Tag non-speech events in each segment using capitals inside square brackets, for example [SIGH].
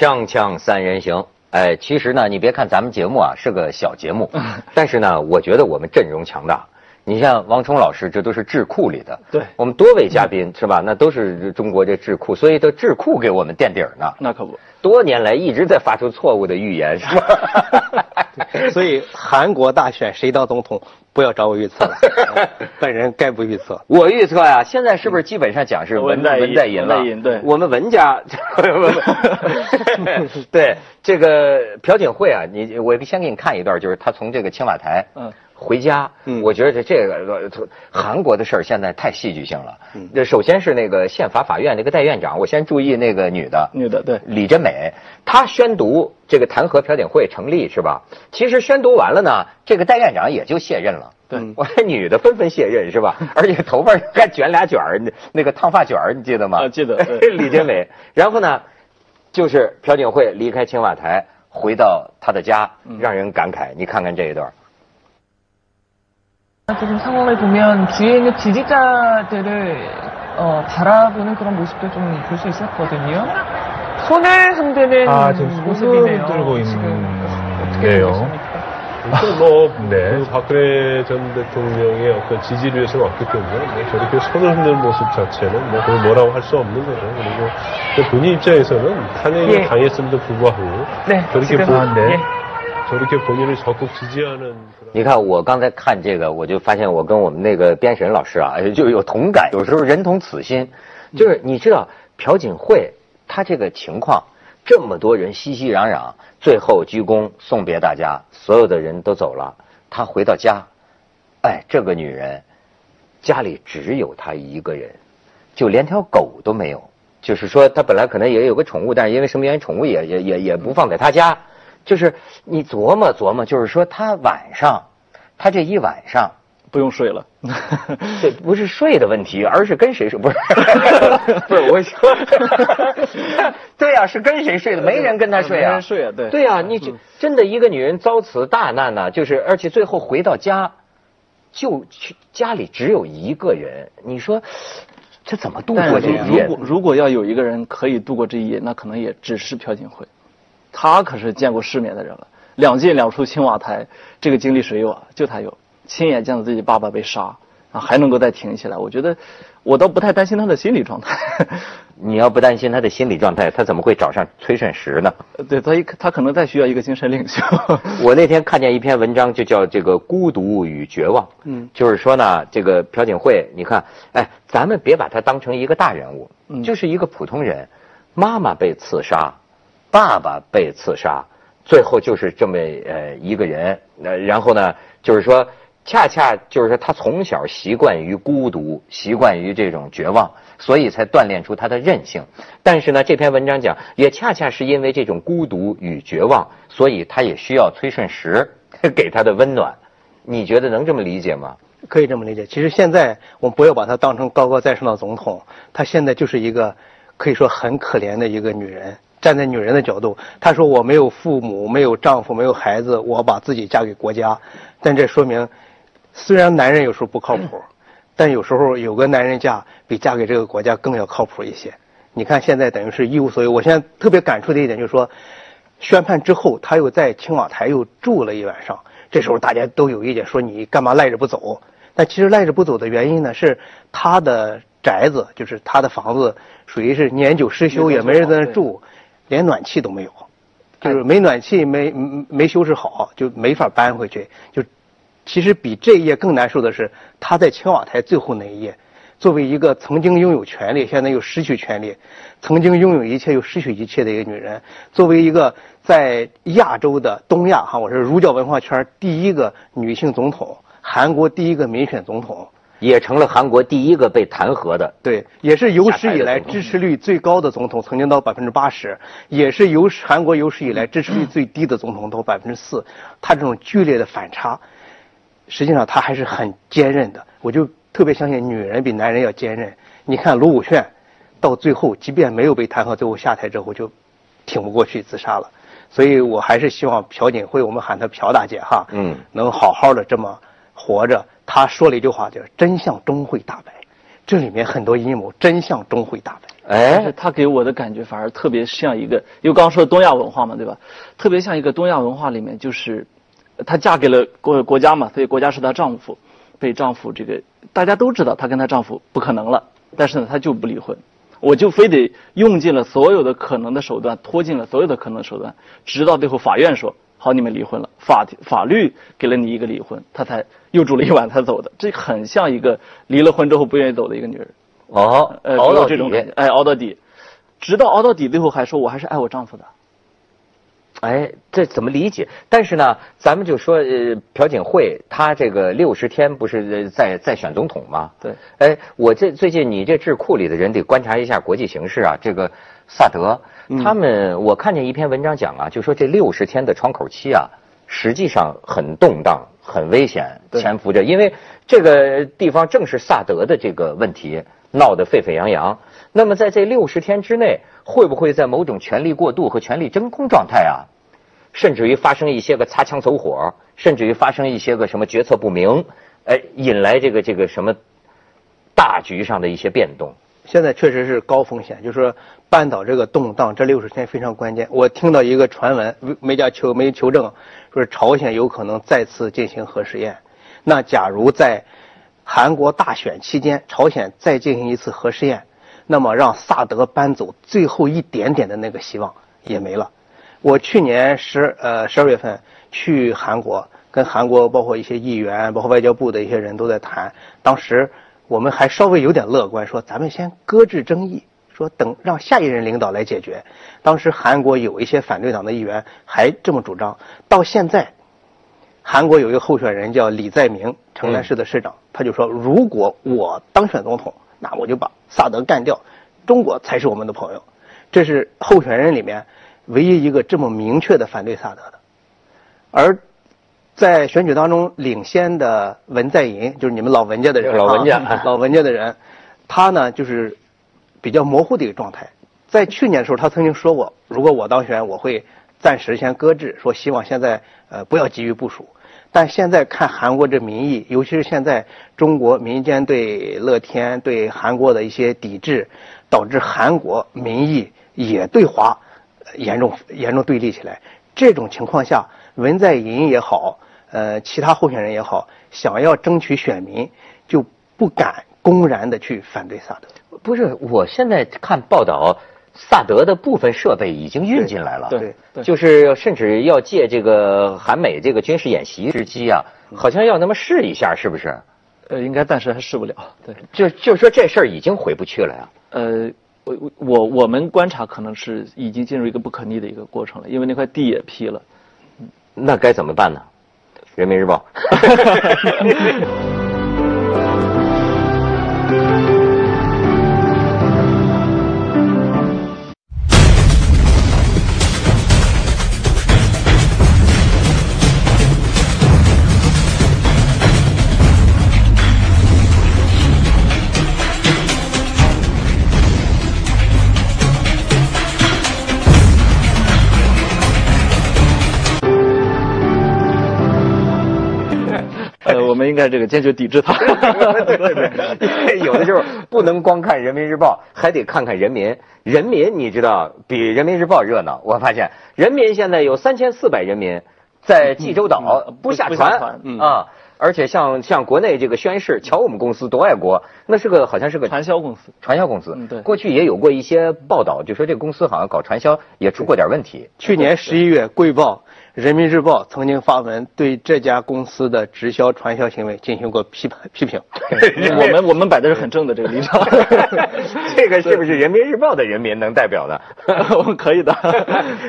锵锵三人行，哎，其实呢，你别看咱们节目啊是个小节目，[LAUGHS] 但是呢，我觉得我们阵容强大。你像王冲老师，这都是智库里的，对我们多位嘉宾是吧？那都是中国这智库，所以这智库给我们垫底儿呢。那可不，多年来一直在发出错误的预言，是吧？所以韩国大选谁当总统，不要找我预测了，[LAUGHS] 本人概不预测。我预测呀，现在是不是基本上讲是文文在寅文在寅了？我们文家，[LAUGHS] [LAUGHS] 对这个朴槿惠啊，你我先给你看一段，就是他从这个青瓦台嗯回家，嗯我觉得这这个呃韩国的事儿现在太戏剧性了。嗯首先是那个宪法法院那个代院长，我先注意那个女的，女的对，李珍美，她宣读这个弹劾朴槿惠成立是吧？其实宣读完了呢，这个代院长也就卸任了。对 [LAUGHS] 我看女的纷纷卸任是吧？[LAUGHS] 而且头发还卷俩卷儿，那那个烫发卷儿，你记得吗？啊记得 [LAUGHS] 李珍美。然后呢，就是朴槿惠离开青瓦台，回到她的家，嗯让人感慨。你看看这一段。 지금 상황을 보면 뒤에 있는 지지자들을 어, 바라보는 그런 모습도 좀 볼 수 있었거든요. 손을 흔드는 아, 지금 손을 모습이네요. 흔들고 지금 있네요. 어떻게 보고 있습니까? 일단 뭐, [LAUGHS] 네, 박근혜 전 대통령의 어떤 지지를 위해서 왔기 때문에 뭐 저렇게 손을 흔드는 모습 자체는 뭐 그걸 뭐라고 할 수 없는 거죠. 그리고 또 본인 입장에서는 탄핵이 예. 당했음에도 불구하고 네, 저렇게 지금 본, 예. 你看，我刚才看这个，我就发现我跟我们那个编审老师啊，[LAUGHS] 就有同感。有时候人同此心，就是你知道朴槿惠她这个情况，这么多人熙熙攘攘，最后鞠躬送别大家，所有的人都走了，她回到家，哎，这个女人家里只有她一个人，就连条狗都没有。就是说，她本来可能也有个宠物，但是因为什么原因，宠物也也也也不放在她家。就是你琢磨琢磨，就是说他晚上，他这一晚上，不用睡了。[LAUGHS] 这不是睡的问题，而是跟谁睡，不是？[LAUGHS] 不是我说，[LAUGHS] 对呀、是跟谁睡的，没人跟他睡啊，没人睡啊对。对呀、你这真的一个女人遭此大难呢、就是而且最后回到家，就去家里只有一个人，你说这怎么度过这一夜如？果如果要有一个人可以度过这一夜，那可能也只是朴槿惠，她可是见过世面的人了，两进两出青瓦台，这个经历谁有啊？就他有，亲眼见到自己爸爸被杀啊，还能够再挺起来，我觉得我倒不太担心他的心理状态。[LAUGHS] 你要不担心他的心理状态，他怎么会找上崔顺实呢？对他一他可能再需要一个精神领袖。[LAUGHS] 我那天看见一篇文章，就叫这个孤独与绝望。嗯就是说呢，这个朴槿惠，你看，哎，咱们别把他当成一个大人物，嗯就是一个普通人，妈妈被刺杀，爸爸被刺杀，最后就是这么呃一个人，呃，然后呢，就是说，恰恰就是说他从小习惯于孤独，习惯于这种绝望，所以才锻炼出他的韧性。但是呢，这篇文章讲，也恰恰是因为这种孤独与绝望，所以他也需要崔顺实 [LAUGHS] 给他的温暖。你觉得能这么理解吗？可以这么理解。其实现在我们不要把她当成高高在上的总统，她现在就是一个可以说很可怜的一个女人。站在女人的角度，她说我没有父母，没有丈夫，没有孩子，我把自己嫁给国家。但这说明，虽然男人有时候不靠谱，[CLEARS THROAT] 但有时候有个男人嫁比嫁给这个国家更要靠谱一些。你看现在等于是一无所有。我现在特别感触的一点就是说，宣判之后，他又在青瓦台又住了一晚上。这时候大家都有意见，说你干嘛赖着不走？但其实赖着不走的原因呢，是他的宅子，就是他的房子，属于是年久失修，也没人在那住，连暖气都没有，就是没暖气，没没没修饰好，就没法搬回去。就其实比这一页更难受的是，他在青瓦台最后那一页，作为一个曾经拥有权利，现在又失去权利，曾经拥有一切又失去一切的一个女人，作为一个在亚洲的东亚哈，我是儒教文化圈第一个女性总统，韩国第一个民选总统，也成了韩国第一个被弹劾的。对，也是有史以来支持率最高的总统，曾经到百分之八十，也是有史韩国有史以来支持率最低的总统，到百分之四。他这种剧烈的反差，实际上他还是很坚韧的。我就特别相信女人比男人要坚韧。你看卢武铉，到最后即便没有被弹劾，最后下台之后就挺不过去自杀了。所以我还是希望朴槿惠，我们喊她朴大姐哈，嗯能好好的这么活着。她说了一句话，叫“真相终会大白”，这里面很多阴谋，真相终会大白。哎，他给我的感觉反而特别像一个，因为刚刚说东亚文化嘛，对吧？特别像一个东亚文化里面，就是呃她嫁给了国国家嘛，所以国家是她丈夫，被丈夫这个大家都知道，她跟她丈夫不可能了，但是呢，她就不离婚，我就非得用尽了所有的可能的手段，拖尽了所有的可能的手段，直到最后法院说好，你们离婚了，法法律给了你一个离婚，他才又住了一晚才走的，这很像一个离了婚之后不愿意走的一个女人。哦，呃，熬到这种感觉底，，哎，熬到底，直到熬到底，最后还说我还是爱我丈夫的。哎，这怎么理解？但是呢，咱们就说，呃，朴槿惠她这个六十天不是呃在在选总统吗？对，哎，我这最近你这智库里的人得观察一下国际形势啊。这个萨德，嗯他们我看见一篇文章讲啊，就说这六十天的窗口期啊，实际上很动荡、很危险，潜伏着。因为这个地方正是萨德的这个问题闹得沸沸扬扬。那么在这六十天之内，会不会在某种权力过渡和权力真空状态啊？甚至于发生一些个擦枪走火，甚至于发生一些个什么决策不明，哎，引来这个这个什么大局上的一些变动。现在确实是高风险，就是说半岛这个动荡，这六十天非常关键。我听到一个传闻，没没加求没求证，说朝鲜有可能再次进行核试验。那假如在韩国大选期间，朝鲜再进行一次核试验，那么让萨德搬走最后一点点的那个希望也没了。我去年十呃十二月份去韩国，跟韩国包括一些议员，包括外交部的一些人都在谈。当时我们还稍微有点乐观，说咱们先搁置争议，说等让下一任领导来解决。当时韩国有一些反对党的议员还这么主张，到现在，韩国有一个候选人叫李在明，城南市的市长，他就说，如果我当选总统，那我就把萨德干掉，中国才是我们的朋友。这是候选人里面唯一一个这么明确的反对萨德的。而在选举当中领先的文在寅，就是你们老文家的人啊，老文家 [LAUGHS] 老文家的人，他呢就是比较模糊的一个状态。在去年的时候，他曾经说过，如果我当选，我会暂时先搁置，说希望现在呃不要急于部署。但现在看韩国这民意，尤其是现在中国民间对乐天、对韩国的一些抵制，导致韩国民意也对华严重严重对立起来。这种情况下，文在寅也好，呃，其他候选人也好，想要争取选民，就不敢公然的去反对萨德。不是，我现在看报道，萨德的部分设备已经运进来了。对对就是甚至要借这个韩美这个军事演习之机啊，好像要那么试一下，是不是？呃，应该暂时还试不了。对，就就是说这事儿已经回不去了呀。呃，我我我我们观察可能是已经进入一个不可逆的一个过程了，因为那块地也批了。那该怎么办呢？人民日报。[LAUGHS] [LAUGHS] [LAUGHS] 这个坚决抵制它。对 [LAUGHS] 对对，有的时候不能光看人民日报，还得看看人民。人民你知道比人民日报热闹，我发现人民现在有三千四百人民在济州岛嗯不下船啊。而且像像国内这个宣誓，瞧我们公司多爱国，那是个好像是个传销公司。传销公司。嗯对过去也有过一些报道，就说这个公司好像搞传销也出过点问题。去年十一月，《贵报》《人民日报》曾经发文对这家公司的直销传销行为进行过批判 [LAUGHS] 批评。我们我们摆的是很正的这个立场。[LAUGHS] 这个是不是人民日报的人民能代表的？[LAUGHS] 我们可以的。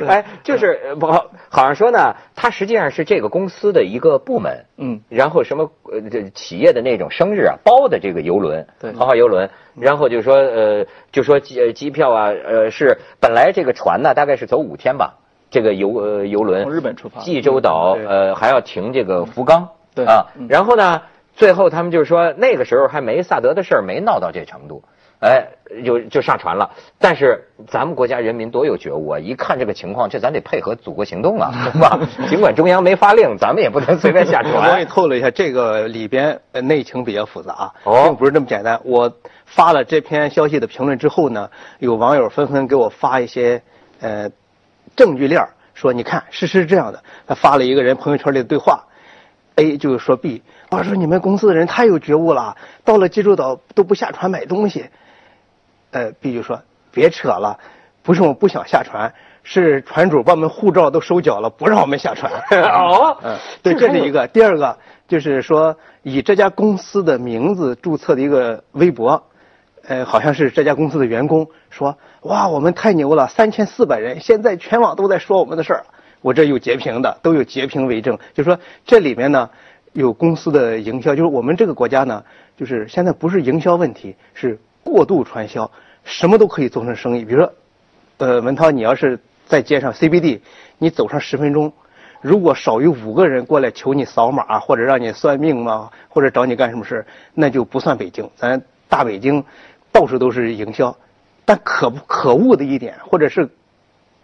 哎，就是呃不好，好像说呢，它实际上是这个公司的一个部门，嗯，然后什么呃这企业的那种生日啊包的这个游轮，对豪华游轮，然后就说呃就说机呃机票啊呃是本来这个船呢大概是走五天吧，这个游呃游轮从日本出发济州岛呃还要停这个福冈，对啊嗯，然后呢最后他们就是说那个时候还没萨德的事儿没闹到这程度。哎，就就上船了。但是咱们国家人民多有觉悟啊！一看这个情况，这咱得配合祖国行动啊，[LAUGHS] 对吧？尽管中央没发令，咱们也不能随便下船 [LAUGHS] 我给传你。透露一下，这个里边呃内情比较复杂，哦并不是这么简单。我发了这篇消息的评论之后呢，有网友纷纷给我发一些呃证据链儿说你看事实是这样的。他发了一个人朋友圈里的对话，A 就是说 B，我说你们公司的人太有觉悟了，到了济州岛都不下船买东西。呃，B 就说别扯了，不是我不想下船，是船主把我们护照都收缴了，不让我们下船。[LAUGHS] 哦嗯，对，这是一个。第二个就是说，以这家公司的名字注册的一个微博，呃，好像是这家公司的员工说，哇，我们太牛了，三千四百人，现在全网都在说我们的事儿。我这有截屏的，都有截屏为证。就说这里面呢，有公司的营销，就是我们这个国家呢，就是现在不是营销问题，是过度传销，什么都可以做成生意。比如说，呃，文涛，你要是在街上 CBD，你走上十分钟，如果少于五个人过来求你扫码，或者让你算命嘛，或者找你干什么事，那就不算北京。咱大北京到处都是营销，但可不可恶的一点，或者是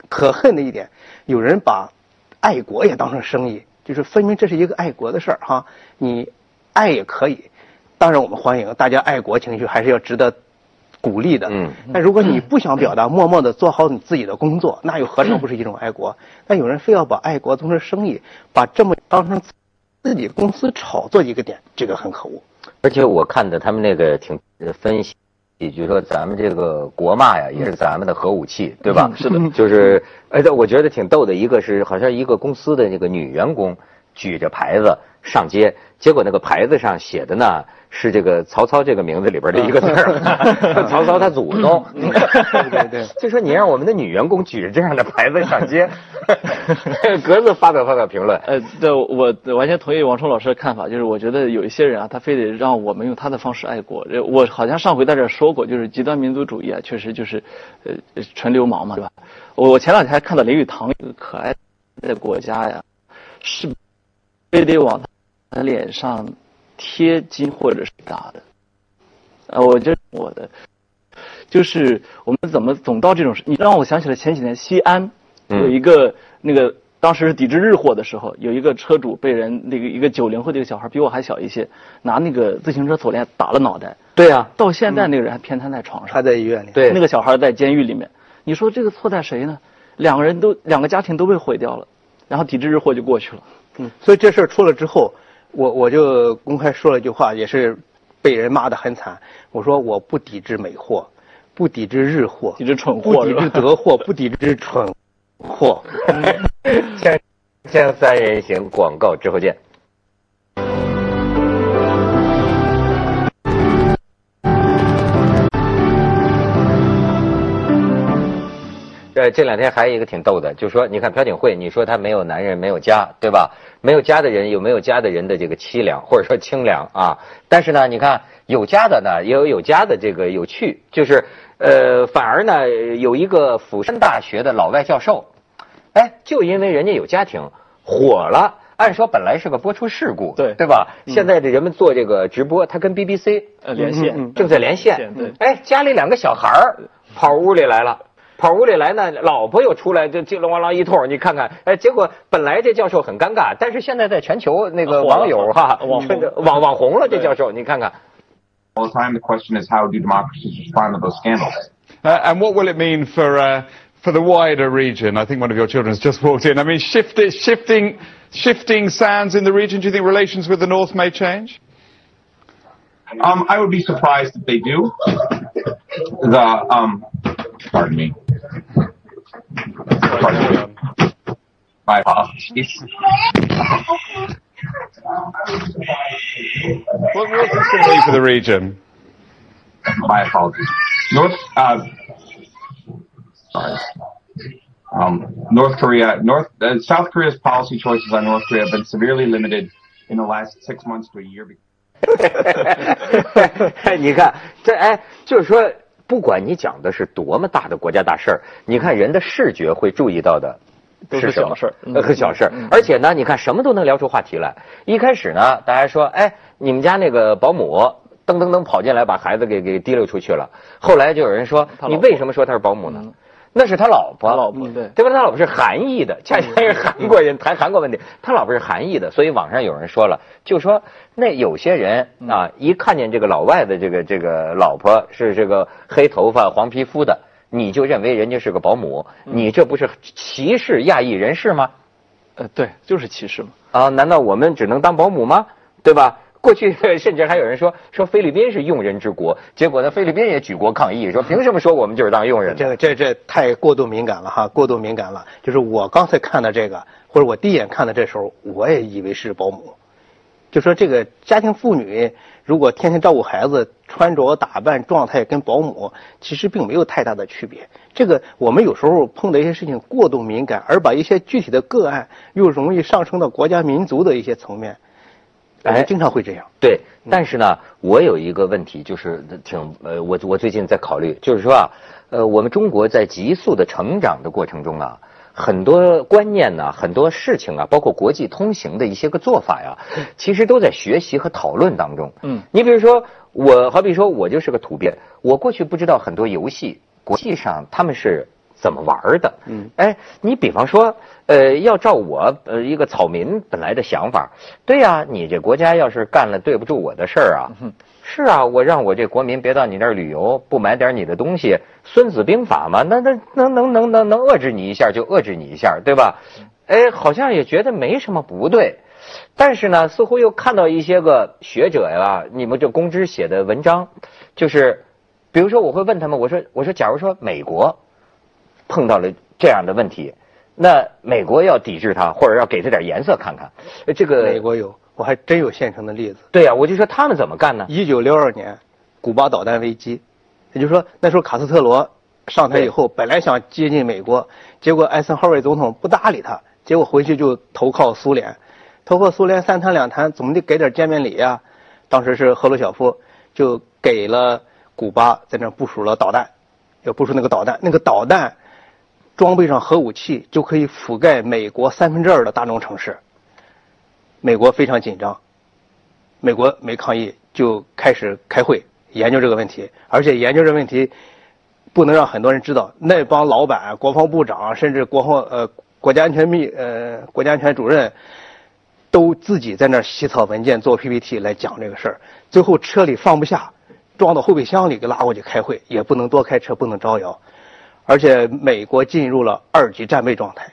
可恨的一点，有人把爱国也当成生意，就是分明这是一个爱国的事儿哈。你爱也可以，当然我们欢迎大家爱国情绪，还是要值得鼓励的。嗯。但如果你不想表达，默默的做好你自己的工作，那又何尝不是一种爱国？但有人非要把爱国当成生意，把这么当成自己公司炒作一个点，这个很可恶。而且我看的他们那个挺呃分析，就说咱们这个国骂呀，也是咱们的核武器，对吧？嗯是的 [LAUGHS] 就是，而且我觉得挺逗的，一个是好像一个公司的那个女员工举着牌子上街，结果那个牌子上写的呢是这个曹操这个名字里边的一个字儿，[LAUGHS] 曹操他祖宗。对对对就说你让我们的女员工举着这样的牌子上街，[LAUGHS] 格子发表发表评论。呃，对，我完全同意王冲老师的看法，就是我觉得有一些人啊，他非得让我们用他的方式爱国。呃我好像上回在这儿说过，就是极端民族主义啊，确实就是呃纯流氓嘛，对吧？我我前两天还看到林语堂一个可爱的国家呀，是非得往他脸上贴金或者是打的。呃，我这是我的，就是我们怎么总到这种事？你让我想起了前几年西安嗯有一个、那个当时是抵制日货的时候，有一个车主被人那个一个九零后的一个小孩比我还小一些，拿那个自行车锁链打了脑袋。对呀、到现在那个人还偏瘫在床上，还在医院里。对那个小孩在监狱里面。你说这个错在谁呢？两个人都两个家庭都被毁掉了，然后抵制日货就过去了。嗯，所以这事儿出了之后，我我就公开说了一句话，也是被人骂的很惨。我说我不抵制美货，不抵制日货，抵制蠢货不抵制德货，不抵制蠢货。锵锵三人行，广告之后见。呃，这两天还有一个挺逗的，就说你看朴槿惠，你说她没有男人，没有家，对吧？没有家的人有没有家的人的这个凄凉，或者说清凉啊？但是呢，你看有家的呢，也有有家的这个有趣，就是呃，反而呢，有一个釜山大学的老外教授，哎，就因为人家有家庭，火了。按说本来是个播出事故，对对吧？现在的人们做这个直播，他跟 BBC 呃，连线、正在连线，对哎，家里两个小孩儿跑屋里来了。跑屋里来呢，老婆又出来，就叽里咣啷一通，你看看，哎，结果本来这教授很尴尬，但是现在在全球那个火了网友哈，网红这网网红了，这对教授，你看看， [LAUGHS] all the time. The question is, how do democracies respond to those scandals? Uh, and what will it mean for uh, for the wider region? I think one of your children has just walked in. I mean, shift, shifting shifting sands in the region. Do you think relations with the North may change? Um, I would be surprised if they do. The um, pardon me. Pardon me. My apologies. What, what's this going to mean for the region? My apologies. North. Uh, sorry. Um, North Korea. North. Uh, South Korea's policy choices on North Korea have been severely limited in the last six months to a year. [LAUGHS] 你看这哎，就是说， 不管你讲的是多么大的国家大事儿，你看人的视觉会注意到的。都是什么小事儿嗯呃，小事儿嗯。而且呢，你看什么都能聊出话题来。一开始呢，大家说，哎，你们家那个保姆噔噔噔跑进来，把孩子给给提溜出去了。后来就有人说，你为什么说她是保姆呢？那是他老婆，他老婆对对吧？他老婆是韩裔的，恰恰是韩国人谈韩国问题，他老婆是韩裔的，所以网上有人说了，就说那有些人啊，一看见这个老外的这个这个老婆是这个黑头发黄皮肤的，你就认为人家是个保姆，你这不是歧视亚裔人士吗？呃，对，就是歧视嘛。啊，难道我们只能当保姆吗？对吧？过去甚至还有人说 [LAUGHS] 说菲律宾是用人之国，结果呢，菲律宾也举国抗议，说凭什么说我们就是当佣人？这这这太过度敏感了哈，过度敏感了。就是我刚才看的这个，或者我第一眼看的这时候，我也以为是保姆。就说这个家庭妇女如果天天照顾孩子，穿着打扮状态跟保姆其实并没有太大的区别。这个我们有时候碰到一些事情过度敏感，而把一些具体的个案又容易上升到国家民族的一些层面，哎经常会这样。对，但是呢，我有一个问题，就是挺呃，我我最近在考虑，就是说啊，呃，我们中国在急速的成长的过程中啊，很多观念呢，很多事情啊，包括国际通行的一些个做法呀，其实都在学习和讨论当中。嗯，你比如说，我好比说，我就是个土鳖，我过去不知道很多游戏，国际上他们是怎么玩的。嗯，哎，你比方说，呃，要照我呃一个草民本来的想法，对呀、你这国家要是干了对不住我的事儿啊，是啊，我让我这国民别到你那儿旅游，不买点你的东西，《孙子兵法》嘛，那那能能能能能遏制你一下就遏制你一下，对吧？哎，好像也觉得没什么不对。但是呢，似乎又看到一些个学者呀，你们这公知写的文章，就是，比如说我会问他们，我说我说，假如说美国碰到了这样的问题，那美国要抵制它，或者要给它点颜色看看，呃这个美国有，我还真有现成的例子。对呀、我就说他们怎么干呢？一九六二年，古巴导弹危机，也就是说那时候卡斯特罗上台以后，本来想接近美国，结果艾森豪威尔总统不搭理他，结果回去就投靠苏联，投靠苏联三谈两谈，总得给点见面礼呀、当时是赫鲁晓夫就给了古巴在那部署了导弹，要部署那个导弹，那个导弹装备上核武器就可以覆盖美国三分之二的大中城市。美国非常紧张，美国没抗议，就开始开会研究这个问题，而且研究这问题不能让很多人知道。那帮老板、国防部长，甚至国防呃国家安全秘呃国家安全主任，都自己在那儿起草文件、做 PPT 来讲这个事儿。最后车里放不下，装到后备箱里给拉过去开会，也不能多开车，不能招摇。而且美国进入了二级战备状态，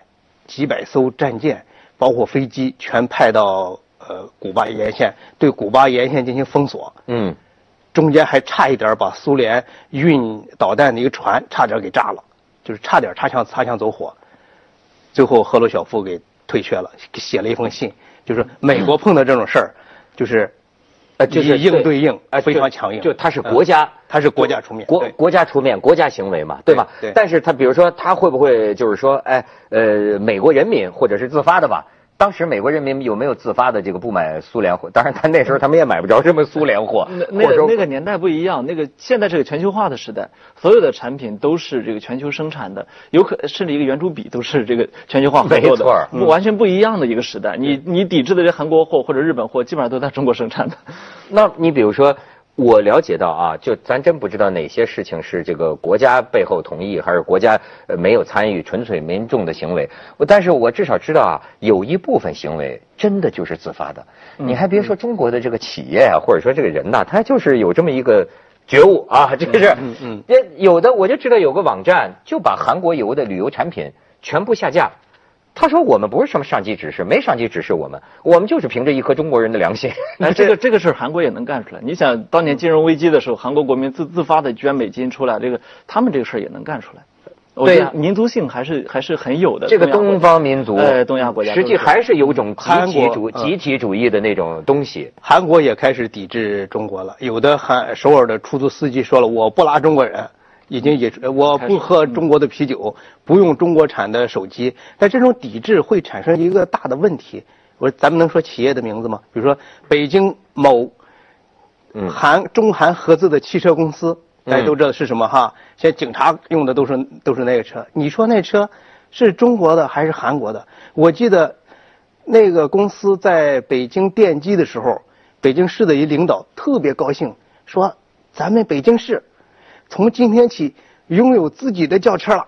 几百艘战舰，包括飞机，全派到呃古巴沿线，对古巴沿线进行封锁。嗯，中间还差一点把苏联运导弹的一个船差点给炸了，就是差点擦枪擦枪走火。最后赫鲁晓夫给退却了，写了一封信，就是美国碰到这种事儿，就是呃，就是以应对应呃，非常强硬就他是国家嗯，他是国家出面国国家出面，国家行为嘛，对吧？但是他比如说，他会不会就是说，哎，呃，美国人民或者是自发的吧？当时美国人民有没有自发的这个不买苏联货？[LAUGHS] 当然，他那时候他们也买不着什么苏联货，那那个那个年代不一样，那个现在是个全球化的时代，所有的产品都是这个全球生产的，有可甚至一个圆珠笔都是这个全球化合作没错的，完全不一样的一个时代。你你抵制的这韩国货或者日本货，基本上都在中国生产的。那你比如说，我了解到啊，就咱真不知道哪些事情是这个国家背后同意，还是国家呃没有参与，纯粹民众的行为。我但是我至少知道啊，有一部分行为真的就是自发的。你还别说中国的这个企业啊，或者说这个人呐、他就是有这么一个。觉悟啊，这是，嗯嗯也有的我就知道有个网站就把韩国游的旅游产品全部下架，他说我们不是什么上级指示，没上级指示我们，我们就是凭着一颗中国人的良心。[LAUGHS] 那，[LAUGHS] 这个这个事儿韩国也能干出来。你想当年金融危机的时候，韩国国民自自发的捐美金出来，这个他们这个事儿也能干出来。对民族性还是还是很有的。这个东方民族，哎东亚国家实际还是有种集体主集体主义的那种东西。韩国也开始抵制中国了。有的韩首尔的出租司机说了，我不拉中国人，已经也呃我不喝中国的啤酒，不用中国产的手机。但这种抵制会产生一个大的问题。我说咱们能说企业的名字吗？比如说北京某嗯韩中韩合资的汽车公司，大家都知道是什么哈。现在警察用的都是都是那个车，你说那车是中国的还是韩国的？我记得那个公司在北京奠基的时候，北京市的一领导特别高兴，说咱们北京市从今天起拥有自己的轿车了。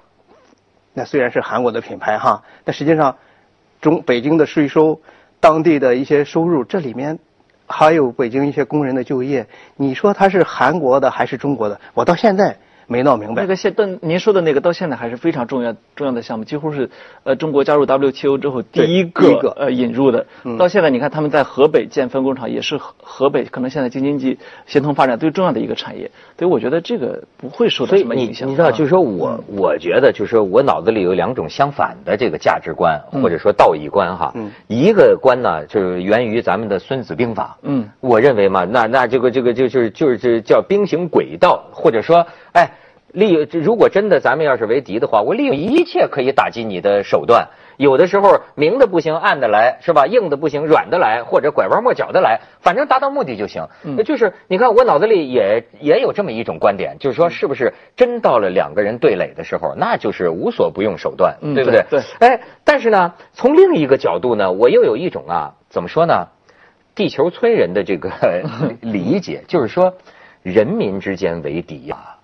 那虽然是韩国的品牌哈，但实际上中北京的税收、当地的一些收入，这里面还有北京一些工人的就业，你说它是韩国的还是中国的？我到现在。没闹明白。那个现，但您说的那个到现在还是非常重要重要的项目，几乎是呃中国加入 WTO 之后第一个呃引入的。到现在你看他们在河北建分工厂，也是河河北可能现在京津冀协同发展最重要的一个产业。所以我觉得这个不会受到什么影响。你知道，就是说我我觉得就是说我脑子里有两种相反的这个价值观或者说道义观哈。一个观呢就是源于咱们的《孙子兵法》。嗯，我认为嘛，那那这个这个就是就是叫兵行诡道，或者说。哎，利用如果真的咱们要是为敌的话，我利用一切可以打击你的手段。有的时候明的不行，暗的来，是吧？硬的不行，软的来，或者拐弯抹角的来，反正达到目的就行。嗯，就是你看，我脑子里也也有这么一种观点，就是说，是不是真到了两个人对垒的时候，那就是无所不用手段，对不对？对。哎，但是呢，从另一个角度呢，我又有一种啊，怎么说呢？地球村人的这个 [LAUGHS] 理解，就是说，人民之间为敌呀。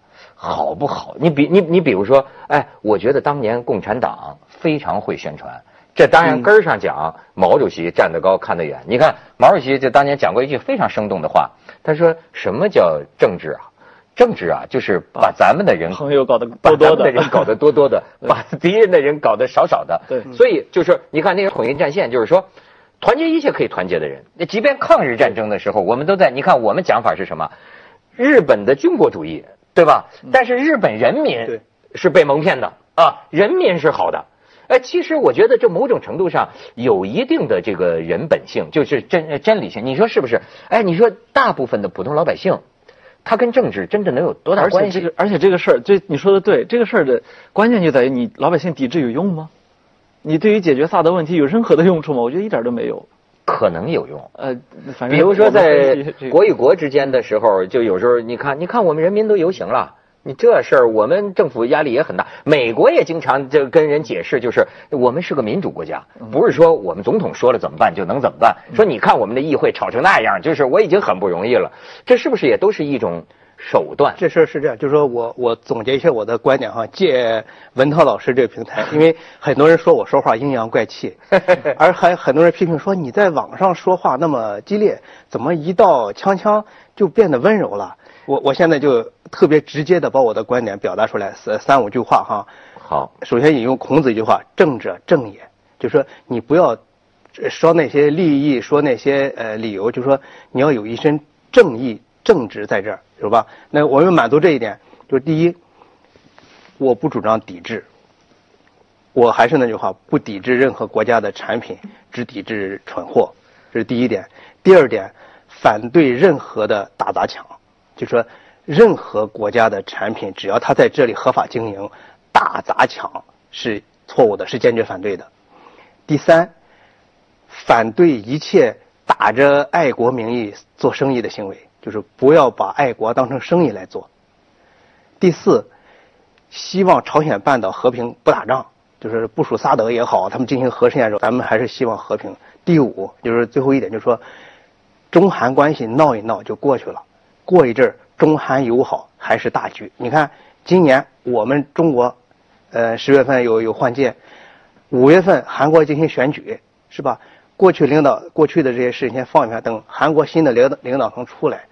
好不好？你比你你比如说，哎，我觉得当年共产党非常会宣传。这当然根儿上讲，毛主席站得高看得远。你看毛主席就当年讲过一句非常生动的话，他说：“什么叫政治啊？政治啊，就是把咱们的人朋友搞得多多的，人搞得多多的，[LAUGHS] 把敌人的人搞得少少的。”对，所以就是你看那个统一战线，就是说团结一切可以团结的人。那即便抗日战争的时候，我们都在。你看我们讲法是什么？日本的军国主义。对吧？但是日本人民是被蒙骗的啊，人民是好的。哎，其实我觉得这某种程度上有一定的这个人本性，就是真真理性。你说是不是？哎，你说大部分的普通老百姓，他跟政治真的能有多大关系？而且这个，而且这个事儿，这你说的对，这个事儿的关键就在于你老百姓抵制有用吗？你对于解决萨德问题有任何的用处吗？我觉得一点都没有。可能有用，呃，反正比如说在国与国之间的时候，就有时候你看，你看我们人民都游行了，你这事儿我们政府压力也很大。美国也经常就跟人解释，就是我们是个民主国家，不是说我们总统说了怎么办就能怎么办。说你看我们的议会吵成那样，就是我已经很不容易了。这是不是也都是一种？手段，这事儿是这样，就是说我我总结一下我的观点哈，借文涛老师这个平台，因为很多人说我说话阴阳怪气，[LAUGHS] 而还很多人批评说你在网上说话那么激烈，怎么一到锵锵就变得温柔了？我我现在就特别直接的把我的观点表达出来，三三五句话哈。好，首先引用孔子一句话：“正者正也”，就说你不要说那些利益，说那些呃理由，就说你要有一身正义。正直在这儿，是吧？那我们满足这一点，就是第一，我不主张抵制。我还是那句话，不抵制任何国家的产品，只抵制蠢货，这是第一点。第二点，反对任何的打砸抢，就说任何国家的产品，只要他在这里合法经营，打砸抢是错误的，是坚决反对的。第三，反对一切打着爱国名义做生意的行为。就是不要把爱国当成生意来做。第四，希望朝鲜半岛和平不打仗，就是部署萨德也好，他们进行核试验的时候，咱们还是希望和平。第五，就是最后一点，就是说，中韩关系闹一闹就过去了，过一阵中韩友好还是大局。你看，今年我们中国，呃，十月份有有换届，五月份韩国进行选举，是吧？过去领导过去的这些事先放一放，等韩国新的领导领导层出来。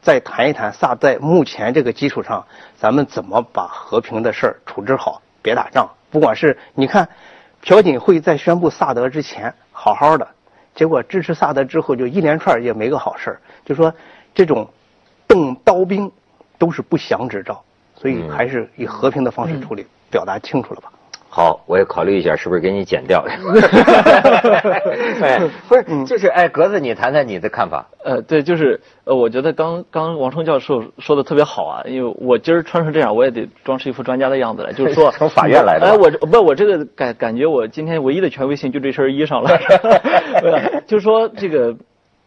再谈一谈萨在目前这个基础上，咱们怎么把和平的事儿处置好？别打仗。不管是你看，朴槿惠在宣布萨德之前好好的，结果支持萨德之后就一连串也没个好事儿。就说这种动刀兵都是不祥之兆，所以还是以和平的方式处理，表达清楚了吧。好，我也考虑一下，是不是给你剪掉？[LAUGHS] 哎，不是，就是哎，格子，你谈谈你的看法。呃，对，就是呃，我觉得刚刚王冲教授说的特别好啊，因为我今儿穿成这样，我也得装饰一副专家的样子来，就是说 [LAUGHS] 从法院来的。哎，我不，我这个感感觉我今天唯一的权威性就这身衣裳了。[LAUGHS] 就是说这个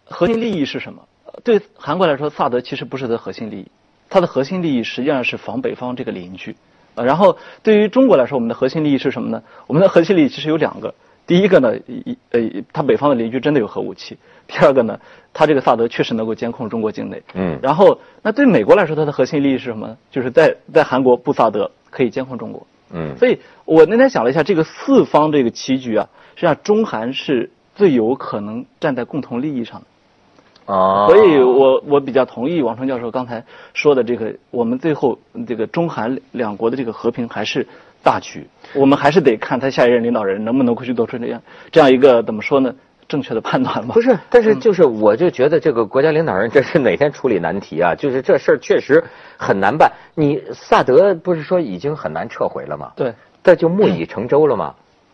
核心利益是什么？对韩国来说，萨德其实不是它的核心利益，它的核心利益实际上是防北方这个邻居。呃，然后对于中国来说，我们的核心利益是什么呢？我们的核心利益其实有两个。第一个呢，一呃，他北方的邻居真的有核武器；第二个呢，他这个萨德确实能够监控中国境内。嗯然后，那对美国来说，它的核心利益是什么？就是在在韩国布萨德可以监控中国。嗯所以我那天想了一下，这个四方这个棋局啊，实际上中韩是最有可能站在共同利益上的。哦，所以我我比较同意王成教授刚才说的这个，我们最后这个中韩两国的这个和平还是大局，我们还是得看他下一任领导人能不能够去做出这样这样一个怎么说呢正确的判断吧。不是，但是就是我就觉得这个国家领导人这是哪天处理难题啊？就是这事儿确实很难办。你萨德不是说已经很难撤回了吗？对，这就木已成舟了吗？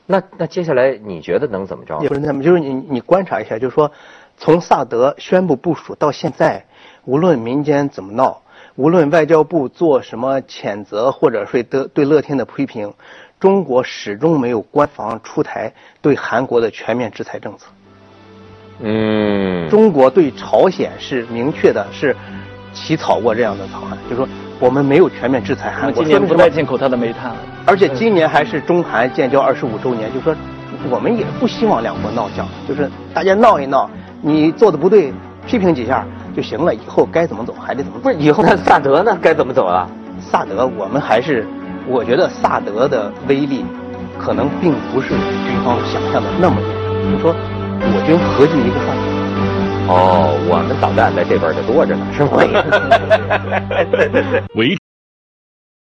那那接下来你觉得能怎么着也？不是那么，就是你你观察一下，就是说，从萨德宣布部署到现在，无论民间怎么闹，无论外交部做什么谴责或者是对对乐天的批评，中国始终没有官方出台对韩国的全面制裁政策。嗯，中国对朝鲜是明确的是起草过这样的草案，就是说我们没有全面制裁韩国。今年不再进口它的煤炭了。而且今年还是中韩建交二十五周年，就说我们也不希望两国闹僵，就是大家闹一闹，你做的不对，批评几下就行了，以后该怎么走还得怎么走。不是以后那萨德呢？该怎么走啊？萨德，我们还是，我觉得萨德的威力可能并不是军方想象的那么厉害，就说我军合计一个萨德。哦，我们导弹在这边就多着呢，是吗？[LAUGHS] [LAUGHS] 围